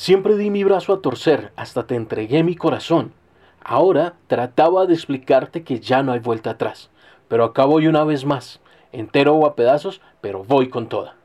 Siempre di mi brazo a torcer, hasta te entregué mi corazón. Ahora trataba de explicarte que ya no hay vuelta atrás, pero acá voy una vez más, entero o a pedazos, pero voy con toda.